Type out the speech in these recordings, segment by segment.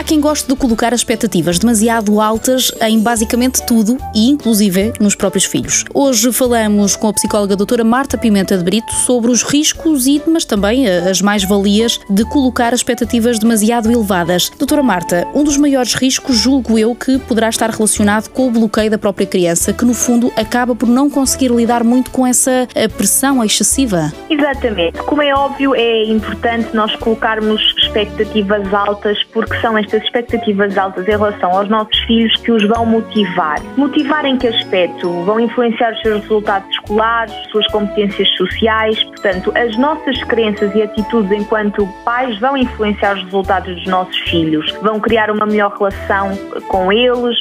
Há quem goste de colocar expectativas demasiado altas em basicamente tudo e inclusive nos próprios filhos. Hoje falamos com a psicóloga doutora Marta Pimenta de Brito sobre os riscos e mas também eh, as mais-valias de colocar expectativas demasiado elevadas. Doutora Marta, um dos maiores riscos julgo eu que poderá estar relacionado com o bloqueio da própria criança, que no fundo acaba por não conseguir lidar muito com essa eh, pressão excessiva. Exatamente. Como é óbvio, é importante nós colocarmos expectativas altas porque são estas expectativas altas em relação aos nossos filhos que os vão motivar. Motivar em que aspecto? Vão influenciar os seus resultados escolares, suas competências sociais. Portanto, as nossas crenças e atitudes enquanto pais vão influenciar os resultados dos nossos filhos. Vão criar uma melhor relação com eles,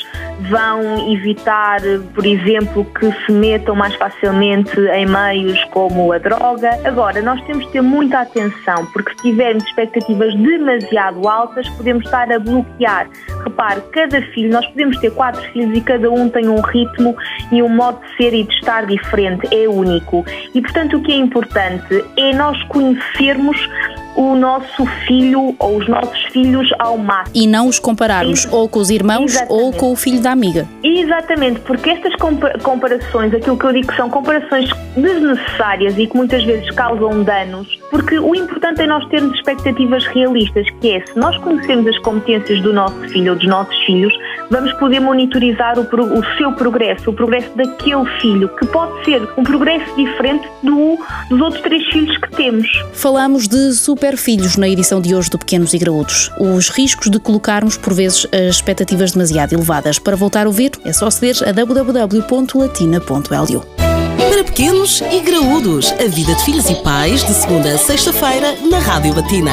vão evitar, por exemplo, que se metam mais facilmente em meios como a droga. Agora, nós temos de ter muita atenção, porque se tivermos expectativas demasiado altas, podemos estar a bloquear. Repare, cada filho, nós podemos ter quatro filhos e cada um tem um ritmo e um modo de ser e de estar diferente, é único. E, portanto, o que é importante é nós conhecermos o nosso filho ou os nossos filhos ao máximo. E não os compararmos ou com os irmãos Exatamente. ou com o filho da amiga. Exatamente, porque estas comparações, aquilo que eu digo que são comparações desnecessárias e que muitas vezes causam danos, porque o importante é nós termos expectativas realistas, que é se nós conhecemos as competências do nosso filho ou dos nossos filhos, vamos poder monitorizar o, o seu progresso, o progresso daquele filho, que pode ser um progresso diferente do, dos outros três filhos que temos. Falamos de super filhos na edição de hoje do Pequenos e Graúdos. Os riscos de colocarmos, por vezes, as expectativas demasiado elevadas. Para voltar a ouvir, é só aceder a www.latina.lu. Para pequenos e graúdos, a vida de filhos e pais, de segunda a sexta-feira, na Rádio Latina.